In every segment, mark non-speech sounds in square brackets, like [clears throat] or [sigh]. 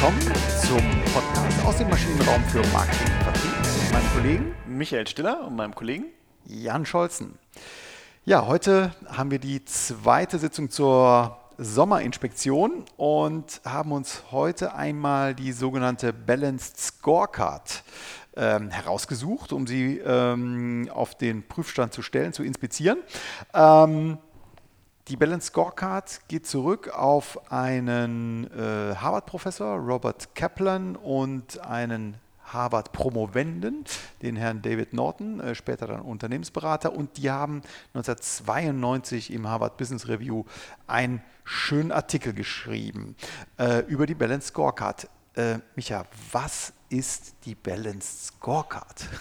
willkommen zum Podcast aus dem Maschinenraum für Marketing und Vertrieb mit meinem Kollegen Michael Stiller und meinem Kollegen Jan Scholzen. Ja, heute haben wir die zweite Sitzung zur Sommerinspektion und haben uns heute einmal die sogenannte Balanced Scorecard ähm, herausgesucht, um sie ähm, auf den Prüfstand zu stellen, zu inspizieren. Ähm, die Balance Scorecard geht zurück auf einen äh, Harvard-Professor, Robert Kaplan, und einen Harvard-Promovenden, den Herrn David Norton, äh, später dann Unternehmensberater. Und die haben 1992 im Harvard Business Review einen schönen Artikel geschrieben äh, über die Balance Scorecard. Äh, Micha, was ist die Balanced Scorecard? [laughs]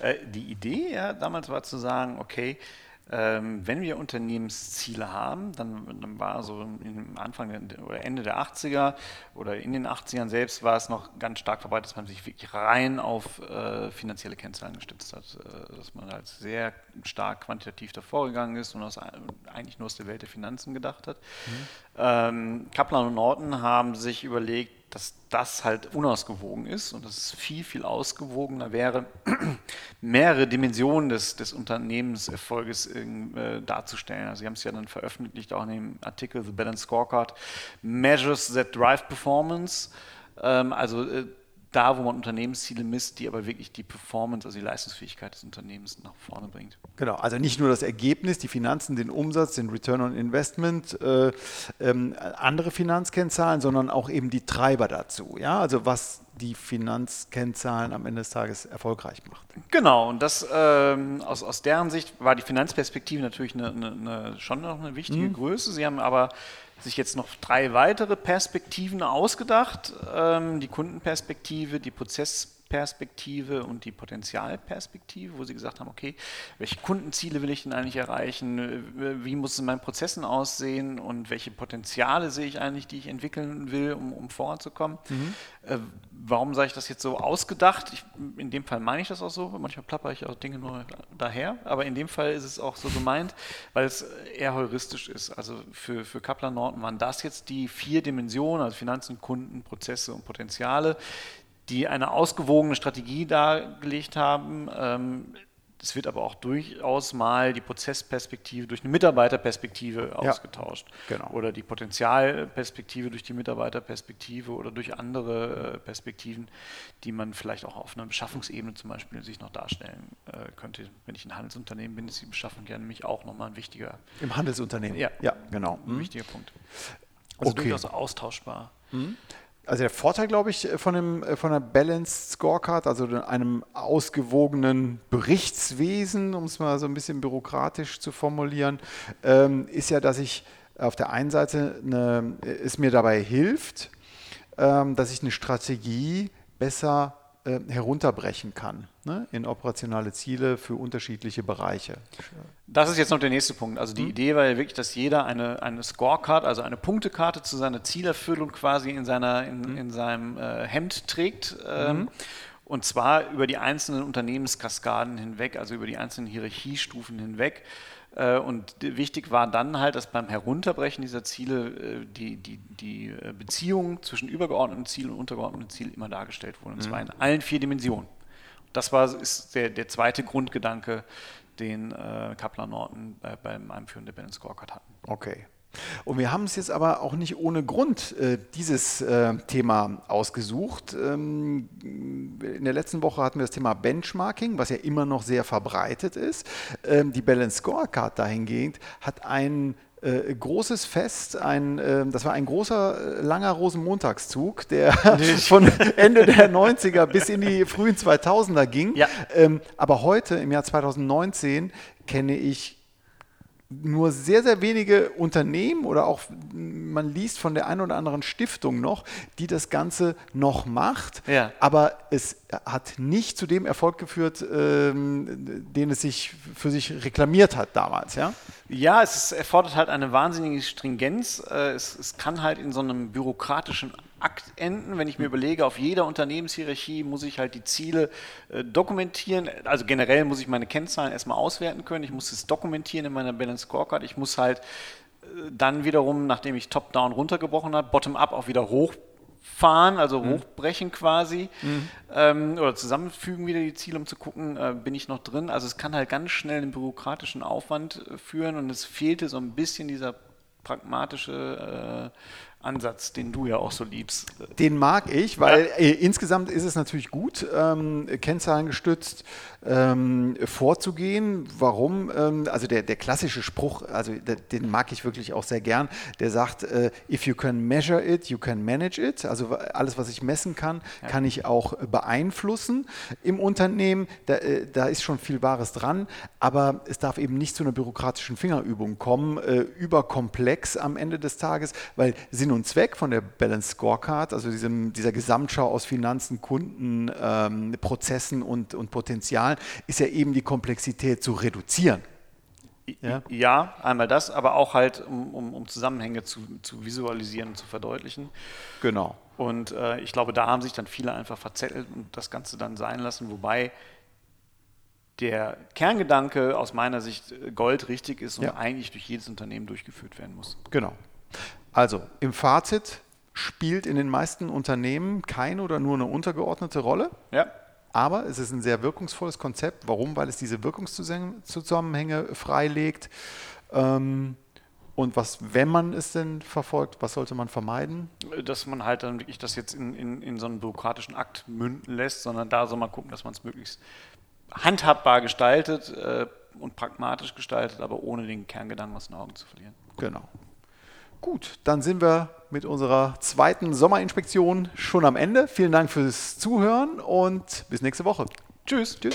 Äh, die Idee ja, damals war zu sagen, okay, ähm, wenn wir Unternehmensziele haben, dann, dann war so im Anfang oder Ende der 80er oder in den 80ern selbst war es noch ganz stark verbreitet, dass man sich wirklich rein auf äh, finanzielle Kennzahlen gestützt hat, äh, dass man halt sehr stark quantitativ davor gegangen ist und aus, eigentlich nur aus der Welt der Finanzen gedacht hat. Mhm. Ähm, Kaplan und Norton haben sich überlegt, dass das halt unausgewogen ist und dass es viel, viel ausgewogener wäre, [clears throat] mehrere Dimensionen des, des Unternehmenserfolges äh, darzustellen. Also Sie haben es ja dann veröffentlicht, auch in dem Artikel The Balance Scorecard, Measures that Drive Performance. Ähm, also äh, da, wo man Unternehmensziele misst, die aber wirklich die Performance, also die Leistungsfähigkeit des Unternehmens nach vorne bringt. Genau, also nicht nur das Ergebnis, die Finanzen, den Umsatz, den Return on Investment, äh, ähm, andere Finanzkennzahlen, sondern auch eben die Treiber dazu. Ja, also was die Finanzkennzahlen am Ende des Tages erfolgreich macht. Genau, und das ähm, aus, aus deren Sicht war die Finanzperspektive natürlich eine, eine, eine, schon noch eine wichtige mhm. Größe. Sie haben aber sich jetzt noch drei weitere Perspektiven ausgedacht. Ähm, die Kundenperspektive, die Prozessperspektive und die Potenzialperspektive, wo sie gesagt haben, okay, welche Kundenziele will ich denn eigentlich erreichen? Wie muss es in meinen Prozessen aussehen und welche Potenziale sehe ich eigentlich, die ich entwickeln will, um, um voranzukommen? Mhm. Äh, warum sage ich das jetzt so ausgedacht? Ich, in dem Fall meine ich das auch so. Manchmal plapper ich auch Dinge nur daher, aber in dem Fall ist es auch so gemeint, weil es eher heuristisch ist. Also für, für Kaplan Norton waren das jetzt die vier Dimensionen, also Finanzen, Kunden, Prozesse und Potenziale, die eine ausgewogene Strategie dargelegt haben. Ähm, es wird aber auch durchaus mal die Prozessperspektive durch eine Mitarbeiterperspektive ja, ausgetauscht. Genau. Oder die Potenzialperspektive durch die Mitarbeiterperspektive oder durch andere äh, Perspektiven, die man vielleicht auch auf einer Beschaffungsebene zum Beispiel sich noch darstellen äh, könnte. Wenn ich ein Handelsunternehmen bin, ist die Beschaffung ja nämlich auch nochmal ein wichtiger. Im Handelsunternehmen? Ja, ja genau. Ein mhm. wichtiger Punkt. Also okay. durchaus austauschbar. Mhm. Also der Vorteil, glaube ich, von, dem, äh, von einer Balanced Scorecard, also einem ausgewogenen Berichtswesen, um es mal so ein bisschen bürokratisch zu formulieren, ähm, ist ja, dass ich auf der einen Seite eine, es mir dabei hilft, ähm, dass ich eine Strategie besser äh, herunterbrechen kann ne, in operationale Ziele für unterschiedliche Bereiche. Das ist jetzt noch der nächste Punkt. Also die mhm. Idee war ja wirklich, dass jeder eine, eine Scorecard, also eine Punktekarte zu seiner Zielerfüllung quasi in, seiner, in, mhm. in seinem äh, Hemd trägt. Ähm, mhm. Und zwar über die einzelnen Unternehmenskaskaden hinweg, also über die einzelnen Hierarchiestufen hinweg. Äh, und wichtig war dann halt, dass beim Herunterbrechen dieser Ziele äh, die, die, die äh, Beziehung zwischen übergeordneten Zielen und untergeordneten Zielen immer dargestellt wurde. Und zwar mhm. in allen vier Dimensionen. Das war ist der, der zweite Grundgedanke, den äh, Kaplan Norton äh, beim Einführen der Balance Scorecard hatten. Okay. Und wir haben es jetzt aber auch nicht ohne Grund äh, dieses äh, Thema ausgesucht. Ähm, in der letzten Woche hatten wir das Thema Benchmarking, was ja immer noch sehr verbreitet ist. Ähm, die Balance Scorecard dahingehend hat einen äh, großes Fest, ein, äh, das war ein großer, äh, langer Rosenmontagszug, der [laughs] von Ende der 90er bis in die frühen 2000er ging. Ja. Ähm, aber heute, im Jahr 2019, kenne ich nur sehr, sehr wenige Unternehmen oder auch man liest von der einen oder anderen Stiftung noch, die das Ganze noch macht. Ja. Aber es hat nicht zu dem Erfolg geführt, ähm, den es sich für sich reklamiert hat damals. Ja, ja es erfordert halt eine wahnsinnige Stringenz. Äh, es, es kann halt in so einem bürokratischen Akt enden. Wenn ich mir überlege, auf jeder Unternehmenshierarchie muss ich halt die Ziele äh, dokumentieren. Also generell muss ich meine Kennzahlen erstmal auswerten können. Ich muss es dokumentieren in meiner Balance Scorecard. Ich muss halt äh, dann wiederum, nachdem ich Top-Down runtergebrochen habe, Bottom-Up auch wieder hoch hochfahren, also mhm. hochbrechen quasi, mhm. ähm, oder zusammenfügen wieder die Ziele, um zu gucken, äh, bin ich noch drin. Also es kann halt ganz schnell einen bürokratischen Aufwand äh, führen und es fehlte so ein bisschen dieser pragmatische äh, Ansatz, den du ja auch so liebst. Den mag ich, weil ja. insgesamt ist es natürlich gut, ähm, kennzahlengestützt ähm, vorzugehen. Warum? Ähm, also der, der klassische Spruch, also der, den mag ich wirklich auch sehr gern, der sagt, äh, if you can measure it, you can manage it. Also alles, was ich messen kann, ja. kann ich auch beeinflussen im Unternehmen. Da, äh, da, ist schon viel Wahres dran, aber es darf eben nicht zu einer bürokratischen Fingerübung kommen, äh, überkomplex am Ende des Tages, weil Sinn und Zweck von der Balance Scorecard, also diesem, dieser Gesamtschau aus Finanzen, Kunden, ähm, Prozessen und, und Potenzial, ist ja eben die Komplexität zu reduzieren. Ja, ja einmal das, aber auch halt, um, um, um Zusammenhänge zu, zu, visualisieren und zu verdeutlichen. Genau. Und äh, ich glaube, da haben sich dann viele einfach verzettelt und das Ganze dann sein lassen, wobei der Kerngedanke aus meiner Sicht äh, goldrichtig ist und ja. eigentlich durch jedes Unternehmen durchgeführt werden muss. Genau. Also im Fazit spielt in den meisten Unternehmen keine oder nur eine untergeordnete Rolle. Ja. Aber es ist ein sehr wirkungsvolles Konzept. Warum? Weil es diese Wirkungszusammenhänge freilegt. Ähm, und was, wenn man es denn verfolgt, was sollte man vermeiden? Dass man halt dann wirklich das jetzt in, in, in so einen bürokratischen Akt münden lässt, sondern da soll man gucken, dass man es möglichst handhabbar gestaltet äh, und pragmatisch gestaltet, aber ohne den Kerngedanken aus den Augen zu verlieren. Genau. Gut, dann sind wir mit unserer zweiten Sommerinspektion schon am Ende. Vielen Dank fürs Zuhören und bis nächste Woche. Tschüss. Tschüss.